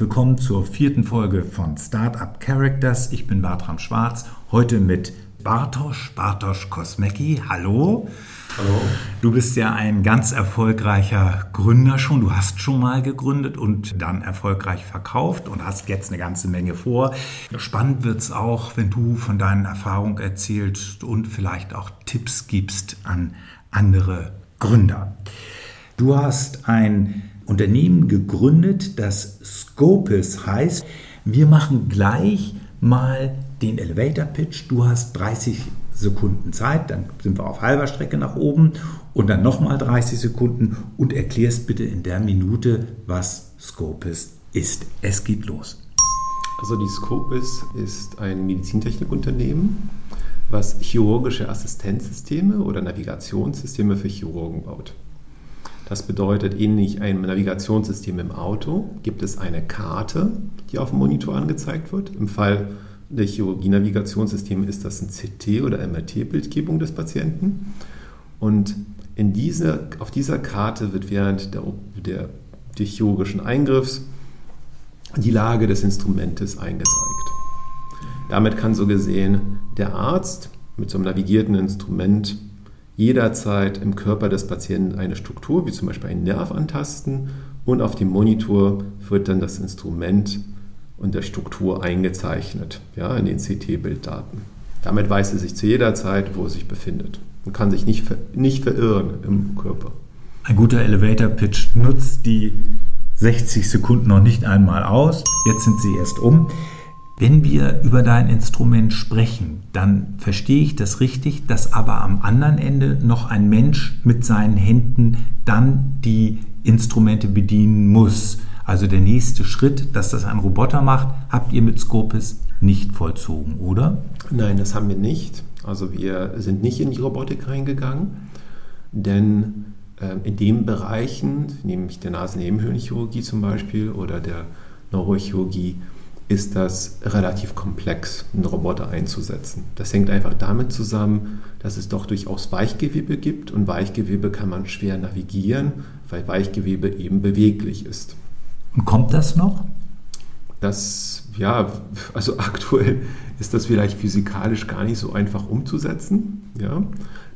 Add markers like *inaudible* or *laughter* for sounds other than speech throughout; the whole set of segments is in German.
willkommen zur vierten Folge von Startup Characters. Ich bin Bartram Schwarz, heute mit Bartosz, Bartosz Kosmecki. Hallo. Hallo. Du bist ja ein ganz erfolgreicher Gründer schon. Du hast schon mal gegründet und dann erfolgreich verkauft und hast jetzt eine ganze Menge vor. Spannend wird es auch, wenn du von deinen Erfahrungen erzählst und vielleicht auch Tipps gibst an andere Gründer. Du hast ein Unternehmen gegründet, das Scopus heißt. Wir machen gleich mal den Elevator Pitch. Du hast 30 Sekunden Zeit, dann sind wir auf halber Strecke nach oben und dann nochmal 30 Sekunden und erklärst bitte in der Minute, was Scopus ist. Es geht los. Also die Scopus ist ein Medizintechnikunternehmen, was chirurgische Assistenzsysteme oder Navigationssysteme für Chirurgen baut. Das bedeutet, ähnlich einem Navigationssystem im Auto gibt es eine Karte, die auf dem Monitor angezeigt wird. Im Fall der Chirurgie-Navigationssysteme ist das ein CT- oder MRT-Bildgebung des Patienten. Und in dieser, auf dieser Karte wird während der, der, des chirurgischen Eingriffs die Lage des Instrumentes eingezeigt. Damit kann so gesehen der Arzt mit so einem navigierten Instrument jederzeit im Körper des Patienten eine Struktur, wie zum Beispiel einen Nerv antasten und auf dem Monitor wird dann das Instrument und der Struktur eingezeichnet ja, in den CT-Bilddaten. Damit weiß er sich zu jeder Zeit, wo er sich befindet und kann sich nicht, nicht verirren im Körper. Ein guter Elevator-Pitch nutzt die 60 Sekunden noch nicht einmal aus. Jetzt sind sie erst um. Wenn wir über dein Instrument sprechen, dann verstehe ich das richtig, dass aber am anderen Ende noch ein Mensch mit seinen Händen dann die Instrumente bedienen muss. Also der nächste Schritt, dass das ein Roboter macht, habt ihr mit Scopus nicht vollzogen, oder? Nein, das haben wir nicht. Also wir sind nicht in die Robotik reingegangen, denn äh, in den Bereichen, nämlich der Nasennebenhöhlenchirurgie zum Beispiel oder der Neurochirurgie, ist das relativ komplex, einen Roboter einzusetzen. Das hängt einfach damit zusammen, dass es doch durchaus Weichgewebe gibt und Weichgewebe kann man schwer navigieren, weil Weichgewebe eben beweglich ist. Und kommt das noch? Das, ja, also *laughs* aktuell ist das vielleicht physikalisch gar nicht so einfach umzusetzen. Ja.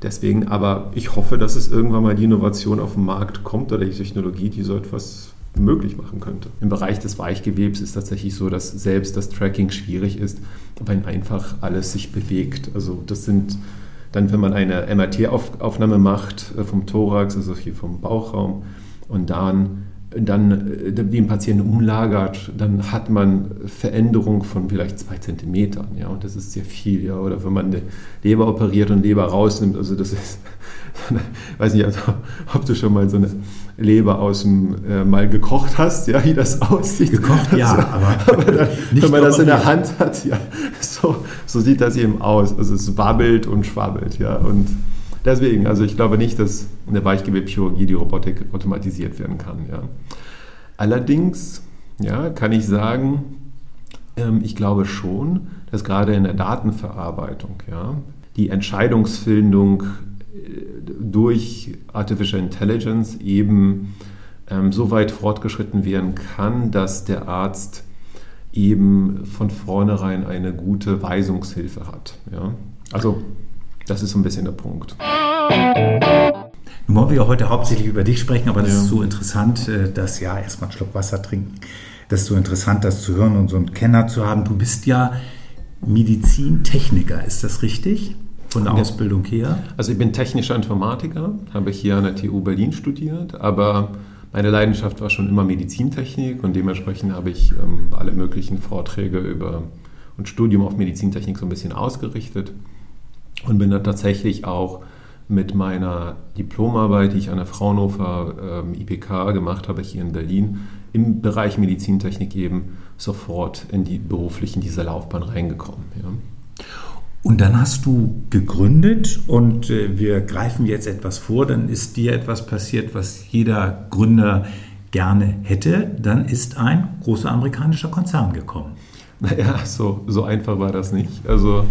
Deswegen, aber ich hoffe, dass es irgendwann mal die Innovation auf den Markt kommt oder die Technologie, die so etwas möglich machen könnte. Im Bereich des Weichgewebs ist tatsächlich so, dass selbst das Tracking schwierig ist, weil einfach alles sich bewegt. Also das sind dann, wenn man eine MRT-Aufnahme macht äh, vom Thorax, also hier vom Bauchraum, und dann dann äh, den Patienten umlagert, dann hat man Veränderung von vielleicht zwei Zentimetern, ja, und das ist sehr viel, ja, oder wenn man eine Leber operiert und Leber rausnimmt, also das ist, *laughs* weiß nicht, also, ob du schon mal so eine Leber aus dem äh, mal gekocht hast, ja, wie das aussieht. Gekocht, ja, also, aber, *laughs* aber dann, wenn man das in der Hand hat, ja, so, so sieht das eben aus. Also es wabbelt und schwabbelt, ja, und deswegen, also ich glaube nicht, dass in der Weichgewebchirurgie die Robotik automatisiert werden kann, ja. Allerdings, ja, kann ich sagen, ähm, ich glaube schon, dass gerade in der Datenverarbeitung, ja, die Entscheidungsfindung durch Artificial Intelligence eben ähm, so weit fortgeschritten werden kann, dass der Arzt eben von vornherein eine gute Weisungshilfe hat. Ja? Also das ist so ein bisschen der Punkt. Nun wollen wir ja heute hauptsächlich über dich sprechen, aber das ja. ist so interessant, äh, dass ja erstmal einen Schluck Wasser trinken. Das ist so interessant, das zu hören und so einen Kenner zu haben. Du bist ja Medizintechniker, ist das richtig? Von der Ausbildung her? Also ich bin technischer Informatiker, habe hier an der TU Berlin studiert, aber meine Leidenschaft war schon immer Medizintechnik und dementsprechend habe ich ähm, alle möglichen Vorträge über und Studium auf Medizintechnik so ein bisschen ausgerichtet und bin dann tatsächlich auch mit meiner Diplomarbeit, die ich an der Fraunhofer ähm, IPK gemacht habe, hier in Berlin, im Bereich Medizintechnik eben sofort in die beruflich in diese Laufbahn reingekommen. Ja. Und dann hast du gegründet und äh, wir greifen jetzt etwas vor, dann ist dir etwas passiert, was jeder Gründer gerne hätte. Dann ist ein großer amerikanischer Konzern gekommen. Naja, so, so einfach war das nicht. Also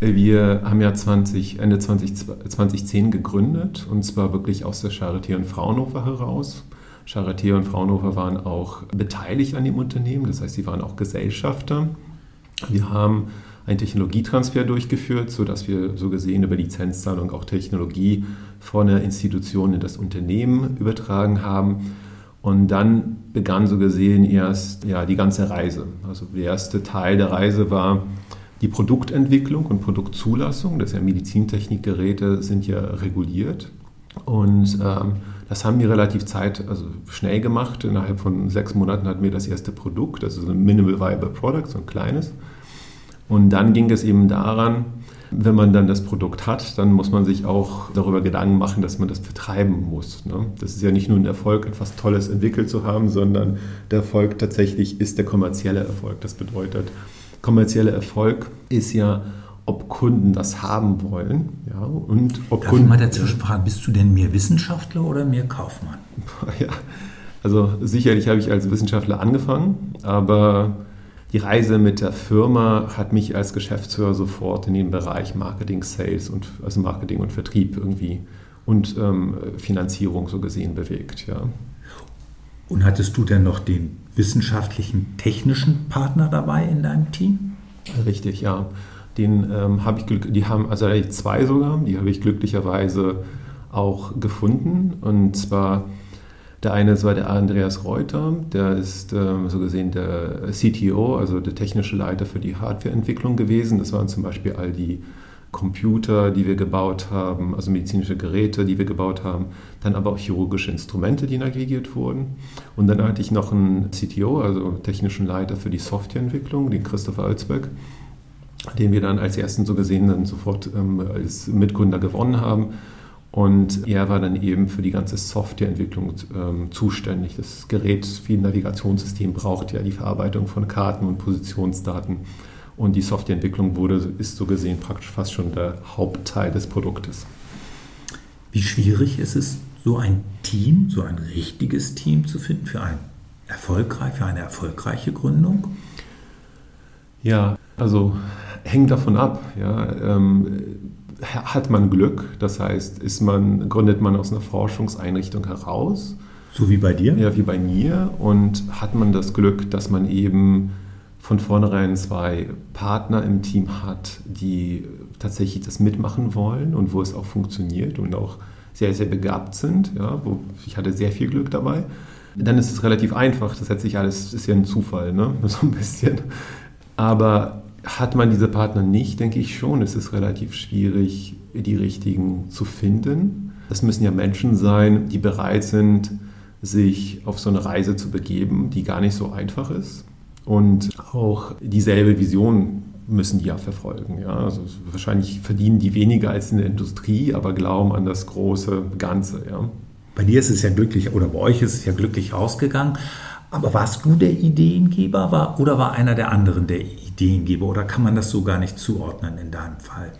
wir haben ja 20, Ende 20, 2010 gegründet und zwar wirklich aus der Charité und Fraunhofer heraus. Charité und Fraunhofer waren auch beteiligt an dem Unternehmen, das heißt, sie waren auch Gesellschafter. Wir haben einen Technologietransfer durchgeführt, sodass wir so gesehen über Lizenzzahlung auch Technologie von der Institution in das Unternehmen übertragen haben. Und dann begann so gesehen erst ja, die ganze Reise. Also der erste Teil der Reise war die Produktentwicklung und Produktzulassung. Das ja Medizintechnikgeräte sind ja reguliert. Und ähm, das haben wir relativ Zeit, also schnell gemacht. Innerhalb von sechs Monaten hatten wir das erste Produkt, also so ein Minimal Viable Product, so ein kleines. Und dann ging es eben daran, wenn man dann das Produkt hat, dann muss man sich auch darüber Gedanken machen, dass man das vertreiben muss. Ne? Das ist ja nicht nur ein Erfolg, etwas Tolles entwickelt zu haben, sondern der Erfolg tatsächlich ist der kommerzielle Erfolg. Das bedeutet, kommerzieller Erfolg ist ja, ob Kunden das haben wollen. Ja, und ob Darf Kunden, ich mal dazwischen fragen, bist du denn mehr Wissenschaftler oder mehr Kaufmann? *laughs* Ja, also sicherlich habe ich als Wissenschaftler angefangen, aber die Reise mit der Firma hat mich als Geschäftsführer sofort in den Bereich Marketing, Sales und also Marketing und Vertrieb irgendwie und ähm, Finanzierung so gesehen bewegt. Ja. Und hattest du denn noch den wissenschaftlichen, technischen Partner dabei in deinem Team? Richtig, ja. Den ähm, habe ich, die haben, also zwei sogar, die habe ich glücklicherweise auch gefunden. Und zwar der eine war der Andreas Reuter, der ist ähm, so gesehen der CTO, also der technische Leiter für die Hardwareentwicklung gewesen. Das waren zum Beispiel all die Computer, die wir gebaut haben, also medizinische Geräte, die wir gebaut haben, dann aber auch chirurgische Instrumente, die navigiert wurden. Und dann hatte ich noch einen CTO, also technischen Leiter für die Softwareentwicklung, den Christopher Alsbeck, den wir dann als ersten so gesehen dann sofort ähm, als Mitgründer gewonnen haben. Und er war dann eben für die ganze Softwareentwicklung ähm, zuständig. Das Gerät wie ein Navigationssystem braucht ja die Verarbeitung von Karten und Positionsdaten. Und die Softwareentwicklung wurde, ist so gesehen praktisch fast schon der Hauptteil des Produktes. Wie schwierig ist es, so ein Team, so ein richtiges Team zu finden für, ein erfolgreich, für eine erfolgreiche Gründung? Ja, also hängt davon ab. Ja. Ähm, hat man Glück, das heißt, ist man, gründet man aus einer Forschungseinrichtung heraus. So wie bei dir? Ja, wie bei mir. Und hat man das Glück, dass man eben von vornherein zwei Partner im Team hat, die tatsächlich das mitmachen wollen und wo es auch funktioniert und auch sehr, sehr begabt sind. Ja, wo ich hatte sehr viel Glück dabei. Dann ist es relativ einfach. Das setzt sich alles, ist ja ein Zufall, ne? *laughs* so ein bisschen. Aber hat man diese Partner nicht, denke ich schon, es ist relativ schwierig, die richtigen zu finden. Es müssen ja Menschen sein, die bereit sind, sich auf so eine Reise zu begeben, die gar nicht so einfach ist. Und auch dieselbe Vision müssen die ja verfolgen. Ja? Also wahrscheinlich verdienen die weniger als in der Industrie, aber glauben an das große Ganze. Ja? Bei dir ist es ja glücklich, oder bei euch ist es ja glücklich ausgegangen. Aber warst du der Ideengeber war, oder war einer der anderen der Ideengeber? Oder kann man das so gar nicht zuordnen in deinem Fall?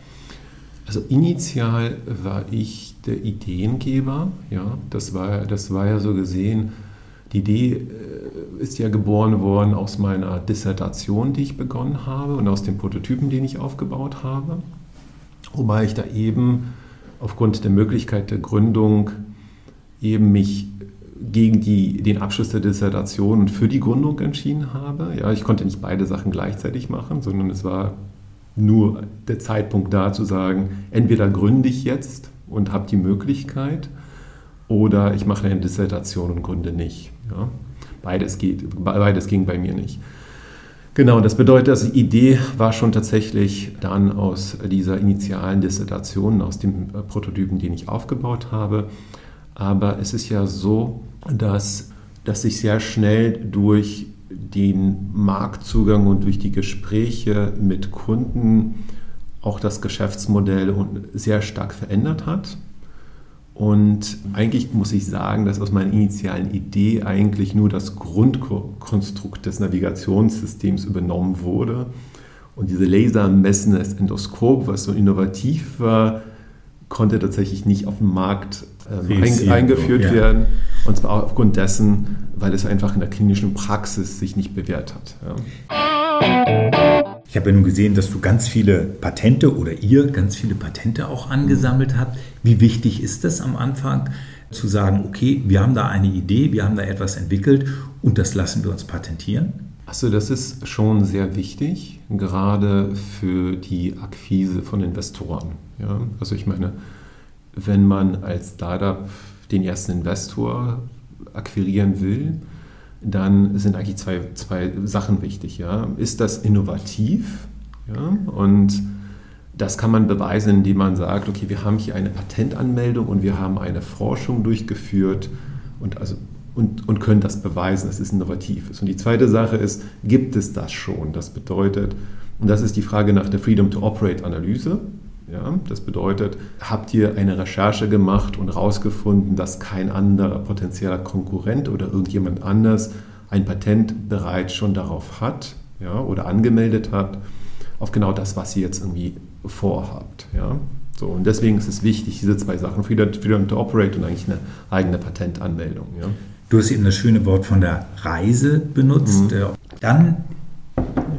Also initial war ich der Ideengeber. Ja, das war, das war ja so gesehen, die Idee äh, ist ja geboren worden aus meiner Dissertation, die ich begonnen habe und aus den Prototypen, den ich aufgebaut habe. Wobei ich da eben aufgrund der Möglichkeit der Gründung eben mich gegen die, den Abschluss der Dissertation und für die Gründung entschieden habe. Ja, ich konnte nicht beide Sachen gleichzeitig machen, sondern es war nur der Zeitpunkt da zu sagen, entweder gründe ich jetzt und habe die Möglichkeit oder ich mache eine Dissertation und gründe nicht. Ja. Beides, geht, beides ging bei mir nicht. Genau, das bedeutet, dass die Idee war schon tatsächlich dann aus dieser initialen Dissertation, aus dem Prototypen, den ich aufgebaut habe. Aber es ist ja so, dass, dass sich sehr schnell durch den Marktzugang und durch die Gespräche mit Kunden auch das Geschäftsmodell sehr stark verändert hat. Und eigentlich muss ich sagen, dass aus meiner initialen Idee eigentlich nur das Grundkonstrukt des Navigationssystems übernommen wurde. Und diese lasermessende Endoskop, was so innovativ war, konnte tatsächlich nicht auf dem Markt ein, eingeführt ja. werden. Und zwar aufgrund dessen, weil es einfach in der klinischen Praxis sich nicht bewährt hat. Ja. Ich habe ja nun gesehen, dass du ganz viele Patente oder ihr ganz viele Patente auch angesammelt habt. Wie wichtig ist es am Anfang, zu sagen, okay, wir haben da eine Idee, wir haben da etwas entwickelt und das lassen wir uns patentieren? Also das ist schon sehr wichtig, gerade für die Akquise von Investoren. Ja? Also ich meine, wenn man als Startup den ersten Investor akquirieren will, dann sind eigentlich zwei, zwei Sachen wichtig. Ja? Ist das innovativ? Ja? Und das kann man beweisen, indem man sagt, okay, wir haben hier eine Patentanmeldung und wir haben eine Forschung durchgeführt und, also, und, und können das beweisen, dass es innovativ ist. Und die zweite Sache ist, gibt es das schon? Das bedeutet, und das ist die Frage nach der Freedom to Operate Analyse. Ja, das bedeutet, habt ihr eine Recherche gemacht und herausgefunden, dass kein anderer potenzieller Konkurrent oder irgendjemand anders ein Patent bereits schon darauf hat ja, oder angemeldet hat, auf genau das, was ihr jetzt irgendwie vorhabt. Ja? So, und deswegen ist es wichtig, diese zwei Sachen, Freedom, to Operate und eigentlich eine eigene Patentanmeldung. Ja? Du hast eben das schöne Wort von der Reise benutzt. Mhm. Äh, dann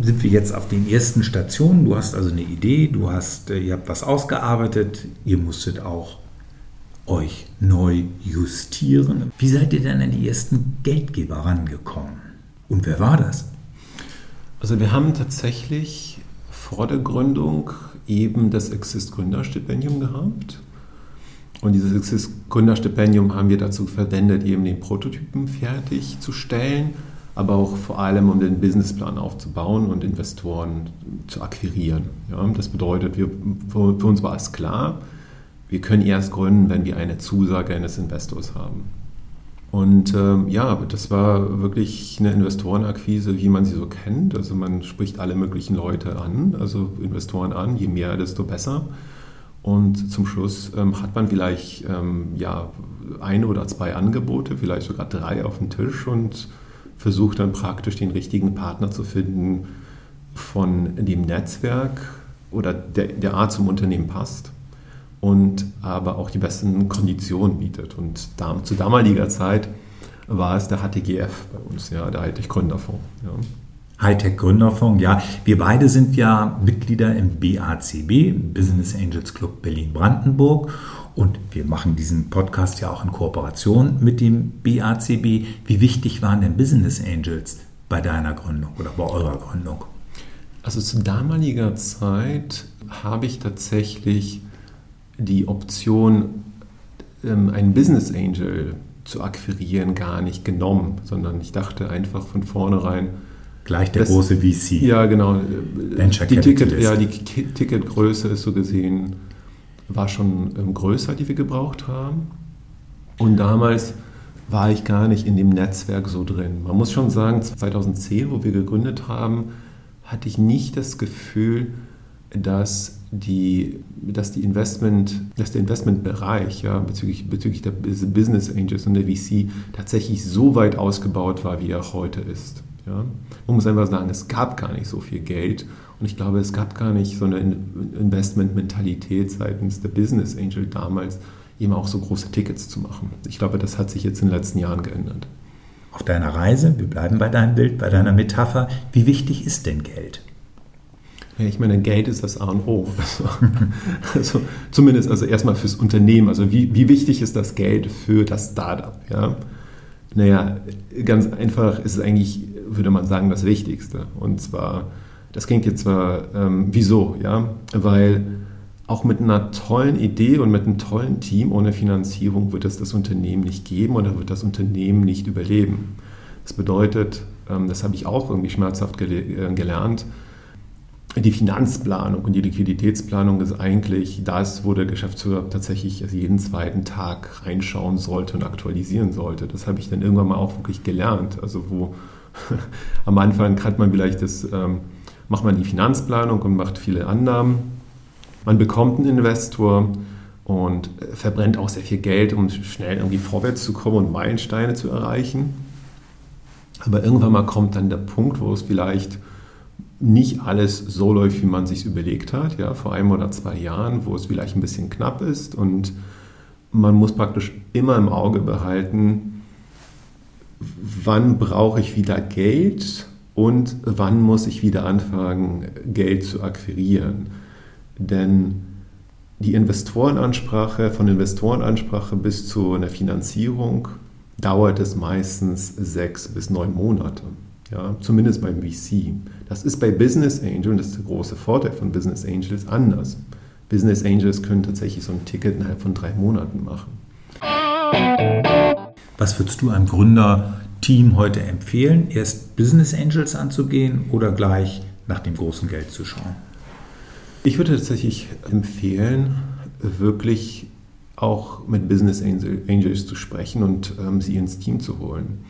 sind wir jetzt auf den ersten Stationen. Du hast also eine Idee, du hast, äh, ihr habt was ausgearbeitet, ihr musstet auch euch neu justieren. Wie seid ihr denn an die ersten Geldgeber rangekommen? Und wer war das? Also wir haben tatsächlich vor der Gründung eben das Exist Gründerstipendium gehabt. Und dieses Exist Gründerstipendium haben wir dazu verwendet, eben den Prototypen fertigzustellen aber auch vor allem, um den Businessplan aufzubauen und Investoren zu akquirieren. Ja, das bedeutet, wir, für, uns war es klar, wir können erst gründen, wenn wir eine Zusage eines Investors haben. Und ähm, ja, das war wirklich eine Investorenakquise, wie man sie so kennt. Also man spricht alle möglichen Leute an, also Investoren an, je mehr, desto besser. Und zum Schluss ähm, hat man vielleicht ähm, ja, ein oder zwei Angebote, vielleicht sogar drei auf dem Tisch und versucht dann praktisch den richtigen Partner zu finden von dem Netzwerk oder der, der Art zum Unternehmen passt und aber auch die besten Konditionen bietet. Und da, zu damaliger Zeit war es der HTGF bei uns, ja, der Hightech Gründerfonds. Ja. Hightech Gründerfonds, ja. Wir beide sind ja Mitglieder im BACB, Business Angels Club Berlin-Brandenburg. Und wir machen diesen Podcast ja auch in Kooperation mit dem BACB. Wie wichtig waren denn Business Angels bei deiner Gründung oder bei eurer Gründung? Also zu damaliger Zeit habe ich tatsächlich die Option, ähm, einen Business Angel zu akquirieren, gar nicht genommen, sondern ich dachte einfach von vornherein, Gleich der das, große VC. Ja, genau. Venture die Ticket, ja, die Ticketgröße ist so gesehen war schon ähm, größer, die wir gebraucht haben. Und damals war ich gar nicht in dem Netzwerk so drin. Man muss schon sagen, 2010, wo wir gegründet haben, hatte ich nicht das Gefühl, dass, die, dass, die Investment, dass der Investmentbereich ja, bezüglich, bezüglich der Business Angels und der VC tatsächlich so weit ausgebaut war, wie er heute ist. Ja. Man muss einfach sagen, es gab gar nicht so viel Geld und ich glaube, es gab gar nicht so eine Investmentmentalität seitens der Business Angel damals, eben auch so große Tickets zu machen. Ich glaube, das hat sich jetzt in den letzten Jahren geändert. Auf deiner Reise, wir bleiben bei deinem Bild, bei deiner Metapher, wie wichtig ist denn Geld? Ja, ich meine, Geld ist das A und O. Also, *laughs* also zumindest also erstmal fürs Unternehmen. Also wie, wie wichtig ist das Geld für das Startup? Ja? Naja, ganz einfach ist es eigentlich, würde man sagen, das Wichtigste. Und zwar das klingt jetzt zwar, ähm, wieso, ja, weil auch mit einer tollen Idee und mit einem tollen Team ohne Finanzierung wird es das Unternehmen nicht geben oder wird das Unternehmen nicht überleben. Das bedeutet, ähm, das habe ich auch irgendwie schmerzhaft äh, gelernt, die Finanzplanung und die Liquiditätsplanung ist eigentlich das, wo der Geschäftsführer tatsächlich jeden zweiten Tag reinschauen sollte und aktualisieren sollte. Das habe ich dann irgendwann mal auch wirklich gelernt. Also wo *laughs* am Anfang hat man vielleicht das ähm, macht man die Finanzplanung und macht viele Annahmen. Man bekommt einen Investor und verbrennt auch sehr viel Geld, um schnell irgendwie vorwärts zu kommen und Meilensteine zu erreichen. Aber irgendwann mal kommt dann der Punkt, wo es vielleicht nicht alles so läuft, wie man sich überlegt hat, ja, vor einem oder zwei Jahren, wo es vielleicht ein bisschen knapp ist und man muss praktisch immer im Auge behalten, wann brauche ich wieder Geld und wann muss ich wieder anfangen, Geld zu akquirieren. Denn die Investorenansprache, von Investorenansprache bis zu einer Finanzierung dauert es meistens sechs bis neun Monate. Ja, zumindest beim VC. Das ist bei Business Angel, und das ist der große Vorteil von Business Angels, anders. Business Angels können tatsächlich so ein Ticket innerhalb von drei Monaten machen. Was würdest du einem Gründerteam heute empfehlen? Erst Business Angels anzugehen oder gleich nach dem großen Geld zu schauen? Ich würde tatsächlich empfehlen, wirklich auch mit Business Angels zu sprechen und ähm, sie ins Team zu holen.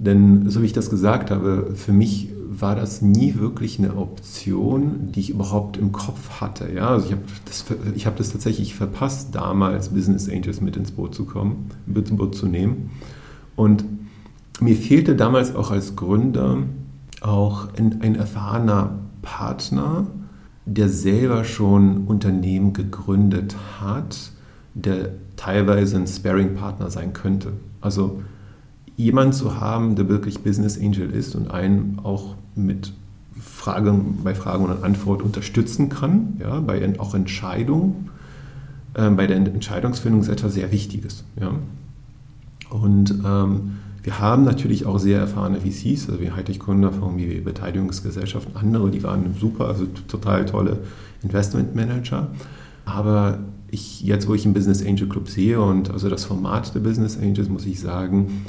Denn so wie ich das gesagt habe, für mich war das nie wirklich eine Option, die ich überhaupt im Kopf hatte. Ja, also ich habe das, hab das tatsächlich verpasst, damals Business Angels mit ins Boot zu kommen, mit ins Boot zu nehmen. Und mir fehlte damals auch als Gründer auch ein, ein erfahrener Partner, der selber schon Unternehmen gegründet hat, der teilweise ein Sparing-Partner sein könnte. Also jemand zu haben, der wirklich Business Angel ist und einen auch mit Fragen, bei Fragen und Antwort unterstützen kann, ja, bei auch Entscheidungen. Ähm, bei der Entscheidungsfindung ist etwas sehr Wichtiges. Ja. Und ähm, wir haben natürlich auch sehr erfahrene VCs, also wie Heidrich Gründer von wie Beteiligungsgesellschaften, andere, die waren super, also total tolle Investmentmanager. Aber ich, jetzt, wo ich einen Business Angel Club sehe und also das Format der Business Angels, muss ich sagen,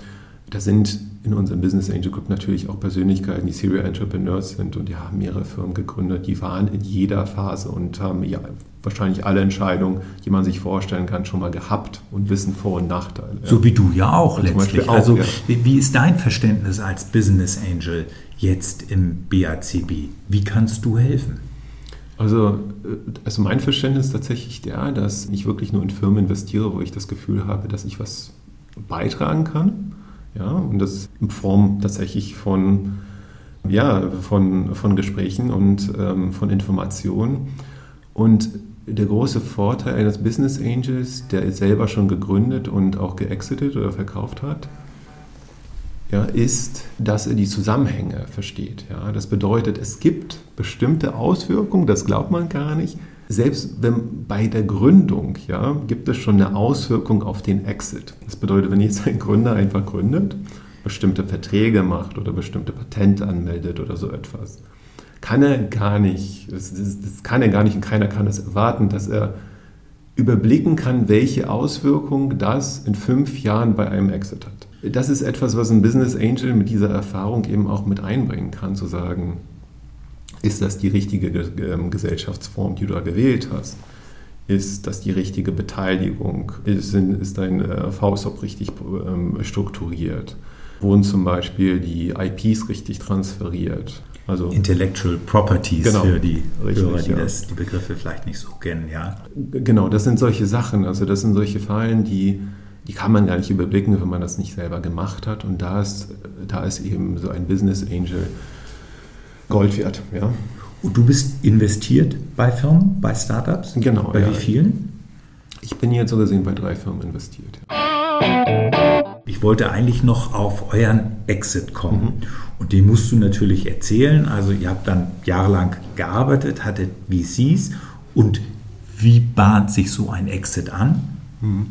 da sind in unserem Business Angel Club natürlich auch Persönlichkeiten, die Serial Entrepreneurs sind und die haben mehrere Firmen gegründet. Die waren in jeder Phase und haben ja wahrscheinlich alle Entscheidungen, die man sich vorstellen kann, schon mal gehabt und wissen Vor- und Nachteile. So wie du ja auch also letztlich. Auch, also ja. wie ist dein Verständnis als Business Angel jetzt im BACB? Wie kannst du helfen? Also, äh, also mein Verständnis ist tatsächlich der, dass ich wirklich nur in Firmen investiere, wo ich das Gefühl habe, dass ich was beitragen kann ja, und das in Form tatsächlich von, ja, von, von Gesprächen und ähm, von Informationen. Und der große Vorteil eines Business Angels, der selber schon gegründet und auch geexitet oder verkauft hat, ja, ist, dass er die Zusammenhänge versteht. Ja. Das bedeutet, es gibt bestimmte Auswirkungen, das glaubt man gar nicht, selbst wenn bei der Gründung ja, gibt es schon eine Auswirkung auf den Exit. Das bedeutet, wenn jetzt ein Gründer einfach gründet, bestimmte Verträge macht oder bestimmte Patente anmeldet oder so etwas, kann er gar nicht, das, das, das kann er gar nicht und keiner kann es erwarten, dass er überblicken kann, welche Auswirkungen das in fünf Jahren bei einem Exit hat. Das ist etwas, was ein Business Angel mit dieser Erfahrung eben auch mit einbringen kann, zu sagen, ist das die richtige ähm, Gesellschaftsform, die du da gewählt hast? Ist das die richtige Beteiligung? Ist, ist dein äh, VSOP richtig ähm, strukturiert? Wurden zum Beispiel die IPs richtig transferiert? Also, Intellectual Properties genau, für die richtig, Hörer, die ja. das, die Begriffe vielleicht nicht so kennen, ja. Genau, das sind solche Sachen, also das sind solche Fallen, die, die kann man gar nicht überblicken, wenn man das nicht selber gemacht hat. Und da ist, da ist eben so ein Business Angel Gold wert. Ja. Und du bist investiert bei Firmen, bei Startups? Genau. Bei ja. wie vielen? Ich bin jetzt so gesehen bei drei Firmen investiert. Ich wollte eigentlich noch auf euren Exit kommen. Mhm. Und den musst du natürlich erzählen. Also ihr habt dann jahrelang gearbeitet, hattet VCs. Und wie bahnt sich so ein Exit an? Mhm.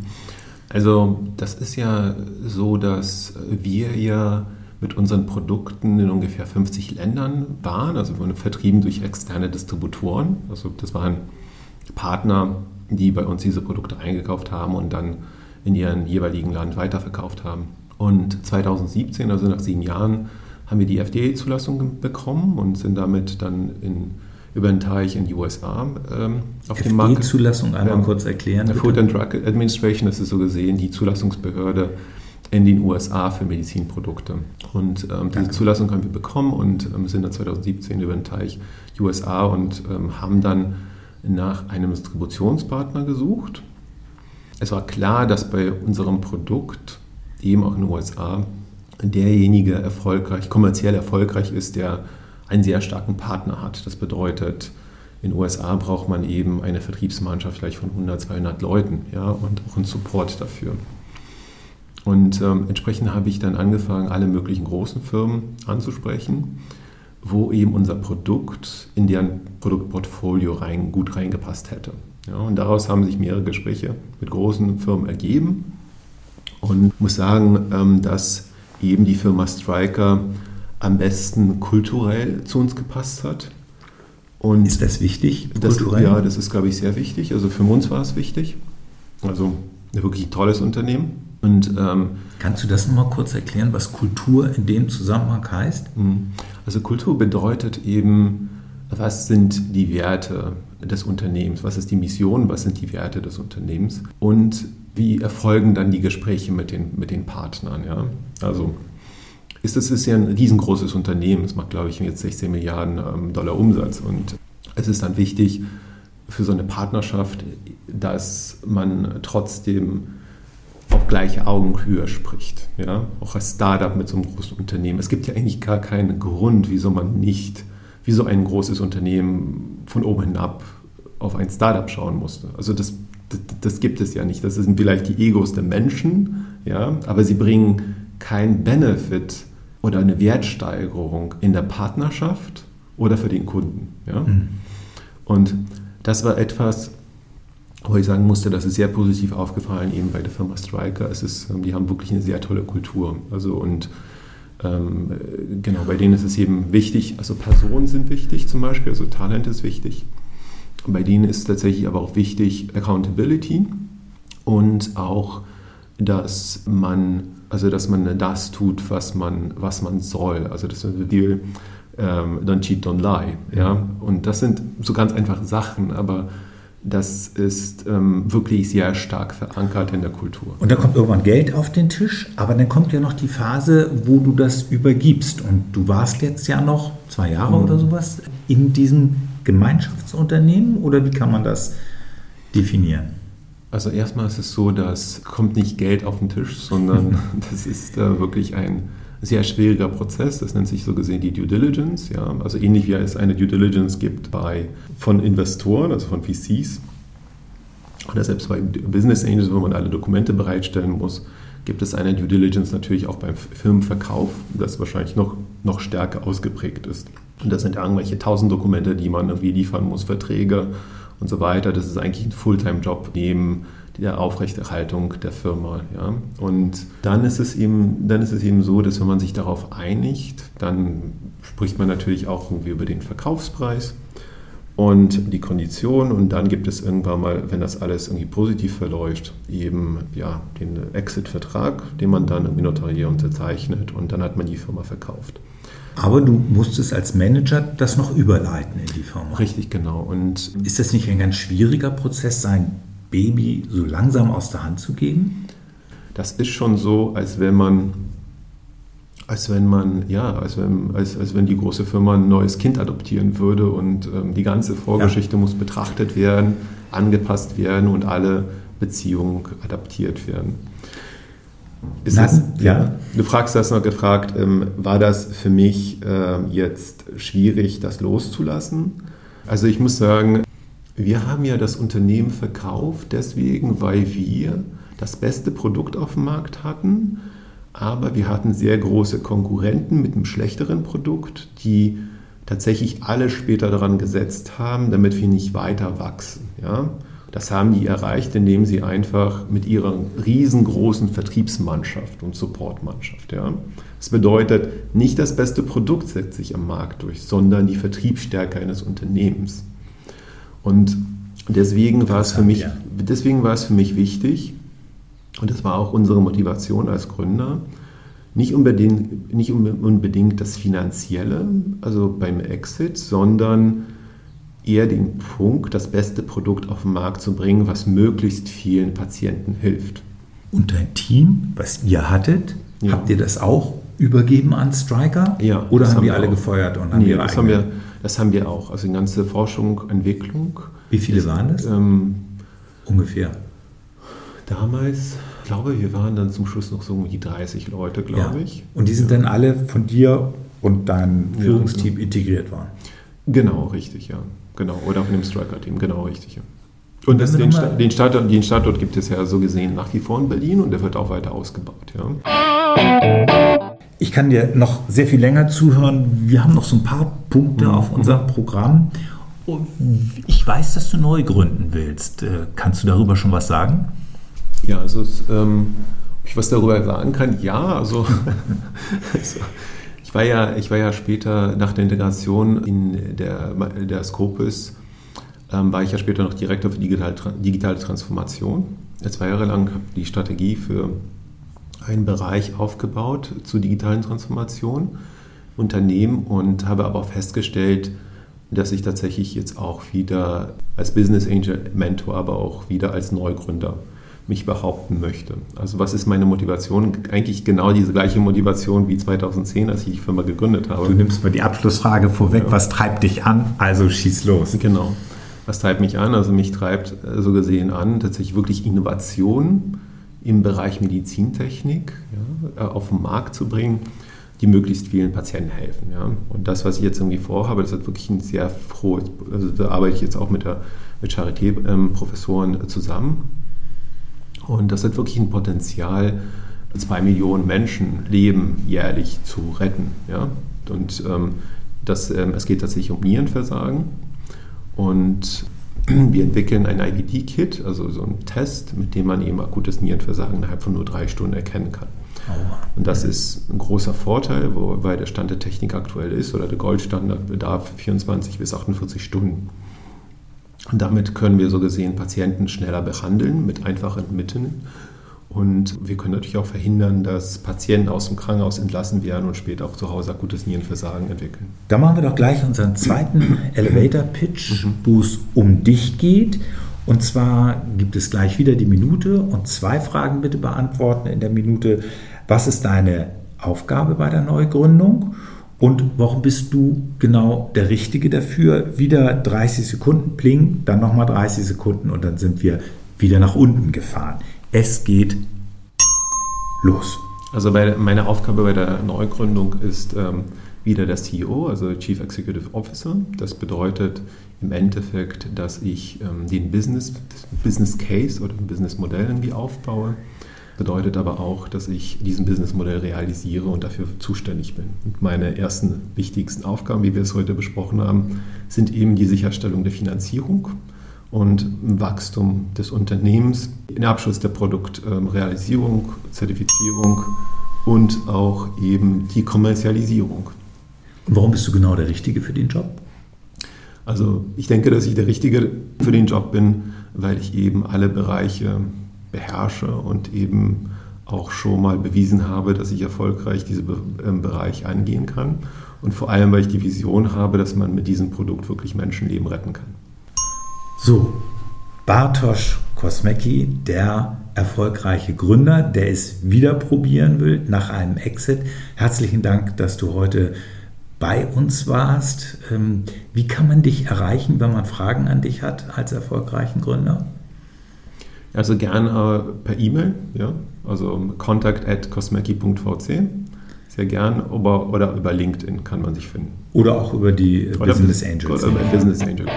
Also das ist ja so, dass wir ja mit unseren Produkten in ungefähr 50 Ländern waren. Also wir wurden vertrieben durch externe Distributoren. Also das waren Partner, die bei uns diese Produkte eingekauft haben und dann in ihrem jeweiligen Land weiterverkauft haben. Und 2017, also nach sieben Jahren, haben wir die FDA-Zulassung bekommen und sind damit dann in, über den Teich in die USA ähm, auf FDA dem Markt. FDA-Zulassung einmal ähm, kurz erklären. Der Food and Drug Administration, das ist so gesehen die Zulassungsbehörde in den USA für Medizinprodukte. Und ähm, diese Zulassung haben wir bekommen und ähm, sind dann 2017 über den Teich die USA und ähm, haben dann nach einem Distributionspartner gesucht. Es war klar, dass bei unserem Produkt, eben auch in den USA, derjenige erfolgreich, kommerziell erfolgreich ist, der einen sehr starken Partner hat. Das bedeutet, in den USA braucht man eben eine Vertriebsmannschaft vielleicht von 100, 200 Leuten ja, und auch einen Support dafür. Und ähm, entsprechend habe ich dann angefangen, alle möglichen großen Firmen anzusprechen, wo eben unser Produkt in deren Produktportfolio rein, gut reingepasst hätte. Ja, und daraus haben sich mehrere Gespräche mit großen Firmen ergeben. Und ich muss sagen, ähm, dass eben die Firma Striker am besten kulturell zu uns gepasst hat. Und ist das wichtig? Das, ja, das ist, glaube ich, sehr wichtig. Also für uns war es wichtig. Also ein wirklich tolles Unternehmen. Und, ähm, Kannst du das nochmal kurz erklären, was Kultur in dem Zusammenhang heißt? Mhm. Also Kultur bedeutet eben, was sind die Werte des Unternehmens, was ist die Mission, was sind die Werte des Unternehmens und wie erfolgen dann die Gespräche mit den, mit den Partnern. Ja? Also ist das ist ja ein riesengroßes Unternehmen, es macht, glaube ich, jetzt 16 Milliarden ähm, Dollar Umsatz und es ist dann wichtig für so eine Partnerschaft, dass man trotzdem auf gleiche Augenhöhe spricht. Ja? Auch als Startup mit so einem großen Unternehmen. Es gibt ja eigentlich gar keinen Grund, wieso man nicht, wieso ein großes Unternehmen von oben hinab auf ein Startup schauen musste. Also das, das, das gibt es ja nicht. Das sind vielleicht die Egos der Menschen, ja? aber sie bringen keinen Benefit oder eine Wertsteigerung in der Partnerschaft oder für den Kunden. Ja? Mhm. Und das war etwas, wo ich sagen musste, das ist sehr positiv aufgefallen eben bei der Firma Striker. Es ist, ähm, die haben wirklich eine sehr tolle Kultur. Also und ähm, genau, bei denen ist es eben wichtig, also Personen sind wichtig zum Beispiel, also Talent ist wichtig. Bei denen ist tatsächlich aber auch wichtig Accountability und auch, dass man, also dass man das tut, was man, was man soll. Also das ist ein Deal, ähm, don't cheat, don't lie. Ja? Und das sind so ganz einfache Sachen, aber das ist ähm, wirklich sehr stark verankert in der Kultur. Und da kommt irgendwann Geld auf den Tisch, aber dann kommt ja noch die Phase, wo du das übergibst. Und du warst jetzt ja noch zwei Jahre mhm. oder sowas in diesem Gemeinschaftsunternehmen oder wie kann man das definieren? Also erstmal ist es so, dass kommt nicht Geld auf den Tisch, sondern *laughs* das ist äh, wirklich ein sehr schwieriger Prozess. Das nennt sich so gesehen die Due Diligence. Ja? Also ähnlich wie es eine Due Diligence gibt bei, von Investoren, also von VCs. Oder selbst bei Business Angels, wo man alle Dokumente bereitstellen muss, gibt es eine Due Diligence natürlich auch beim Firmenverkauf, das wahrscheinlich noch, noch stärker ausgeprägt ist. Und das sind irgendwelche tausend Dokumente, die man irgendwie liefern muss, Verträge und so weiter. Das ist eigentlich ein Fulltime-Job neben der Aufrechterhaltung der Firma. Ja. Und dann ist, es eben, dann ist es eben so, dass wenn man sich darauf einigt, dann spricht man natürlich auch irgendwie über den Verkaufspreis und die Kondition und dann gibt es irgendwann mal, wenn das alles irgendwie positiv verläuft, eben ja, den Exit-Vertrag, den man dann irgendwie notariell unterzeichnet und dann hat man die Firma verkauft. Aber du musstest als Manager das noch überleiten in die Firma. Richtig, genau. Und ist das nicht ein ganz schwieriger Prozess, sein Baby so langsam aus der Hand zu geben? Das ist schon so, als wenn man, als wenn man, ja, als wenn, als, als wenn die große Firma ein neues Kind adoptieren würde und ähm, die ganze Vorgeschichte ja. muss betrachtet werden, angepasst werden und alle Beziehungen adaptiert werden. Ist Na, das, ja. Du fragst das noch gefragt, ähm, war das für mich äh, jetzt schwierig, das loszulassen? Also ich muss sagen, wir haben ja das Unternehmen verkauft, deswegen, weil wir das beste Produkt auf dem Markt hatten, aber wir hatten sehr große Konkurrenten mit einem schlechteren Produkt, die tatsächlich alle später daran gesetzt haben, damit wir nicht weiter wachsen. Ja? Das haben die erreicht, indem sie einfach mit ihrer riesengroßen Vertriebsmannschaft und Supportmannschaft. Ja? Das bedeutet, nicht das beste Produkt setzt sich am Markt durch, sondern die Vertriebsstärke eines Unternehmens. Und deswegen war es für mich, deswegen war es für mich wichtig, und das war auch unsere Motivation als Gründer, nicht unbedingt, nicht unbedingt das Finanzielle, also beim Exit, sondern eher den Punkt, das beste Produkt auf den Markt zu bringen, was möglichst vielen Patienten hilft. Und dein Team, was ihr hattet, ja. habt ihr das auch übergeben an Striker? Ja. Oder haben, haben die alle auch. gefeuert und haben nee, das haben wir das haben wir auch. Also die ganze Forschung, Entwicklung. Wie viele waren das? Ähm, Ungefähr. Damals, ich glaube, wir waren dann zum Schluss noch so um die 30 Leute, glaube ja. ich. Und die sind ja. dann alle von dir und deinem Führungsteam ja, genau. integriert worden? Genau, richtig, ja. Genau. Oder von dem Striker-Team, genau, richtig, ja. Und das, den, Sta den, Standort, den Standort gibt es ja so gesehen nach wie vor in Berlin und der wird auch weiter ausgebaut, ja. Ich kann dir noch sehr viel länger zuhören. Wir haben noch so ein paar Punkte mhm. auf unserem Programm. Ich weiß, dass du neu gründen willst. Äh, kannst du darüber schon was sagen? Ja, also ähm, ob ich was darüber sagen kann? Ja, also, *laughs* also ich war ja, ich war ja später nach der Integration in der, der Scopus, ähm, war ich ja später noch Direktor für digitale, digitale Transformation. Zwei Jahre lang habe die Strategie für einen Bereich aufgebaut zur digitalen Transformation Unternehmen und habe aber auch festgestellt, dass ich tatsächlich jetzt auch wieder als Business Angel Mentor, aber auch wieder als Neugründer mich behaupten möchte. Also was ist meine Motivation? Eigentlich genau diese gleiche Motivation wie 2010, als ich die Firma gegründet habe. Du nimmst mal die Abschlussfrage vorweg. Ja. Was treibt dich an? Also schieß los. Genau. Was treibt mich an? Also mich treibt äh, so gesehen an tatsächlich wirklich Innovation im Bereich Medizintechnik ja, äh, auf den Markt zu bringen die möglichst vielen Patienten helfen. Ja. Und das, was ich jetzt irgendwie vorhabe, das hat wirklich ein sehr frohes, also da arbeite ich jetzt auch mit, mit Charité-Professoren ähm, zusammen. Und das hat wirklich ein Potenzial, zwei Millionen Menschenleben jährlich zu retten. Ja. Und ähm, das, ähm, es geht tatsächlich um Nierenversagen. Und *clears throat* wir entwickeln ein IVD-Kit, also so einen Test, mit dem man eben akutes Nierenversagen innerhalb von nur drei Stunden erkennen kann. Und das ist ein großer Vorteil, weil der Stand der Technik aktuell ist oder der Goldstandard bedarf 24 bis 48 Stunden. Und damit können wir so gesehen Patienten schneller behandeln mit einfachen Mitteln. Und wir können natürlich auch verhindern, dass Patienten aus dem Krankenhaus entlassen werden und später auch zu Hause akutes Nierenversagen entwickeln. Da machen wir doch gleich unseren zweiten *clears throat* Elevator-Pitch, mhm. wo es um dich geht. Und zwar gibt es gleich wieder die Minute und zwei Fragen bitte beantworten in der Minute. Was ist deine Aufgabe bei der Neugründung? Und warum bist du genau der Richtige dafür? Wieder 30 Sekunden pling, dann nochmal 30 Sekunden und dann sind wir wieder nach unten gefahren. Es geht los. Also bei, meine Aufgabe bei der Neugründung ist ähm, wieder der CEO, also Chief Executive Officer. Das bedeutet im Endeffekt, dass ich ähm, den Business, Business Case oder ein Business Modell irgendwie aufbaue bedeutet aber auch, dass ich diesen Businessmodell realisiere und dafür zuständig bin. Und meine ersten wichtigsten Aufgaben, wie wir es heute besprochen haben, sind eben die Sicherstellung der Finanzierung und Wachstum des Unternehmens, den Abschluss der Produktrealisierung, Zertifizierung und auch eben die Kommerzialisierung. Warum bist du genau der Richtige für den Job? Also ich denke, dass ich der Richtige für den Job bin, weil ich eben alle Bereiche beherrsche und eben auch schon mal bewiesen habe, dass ich erfolgreich diesen ähm, Bereich angehen kann. Und vor allem, weil ich die Vision habe, dass man mit diesem Produkt wirklich Menschenleben retten kann. So, Bartosz Kosmecki, der erfolgreiche Gründer, der es wieder probieren will nach einem Exit. Herzlichen Dank, dass du heute bei uns warst. Ähm, wie kann man dich erreichen, wenn man Fragen an dich hat als erfolgreichen Gründer? Also gern äh, per E-Mail, ja, also contact at cosmeki.vc. Sehr gern, oder, oder über LinkedIn kann man sich finden. Oder auch über die oder Business Angels. Oder über Business Angels.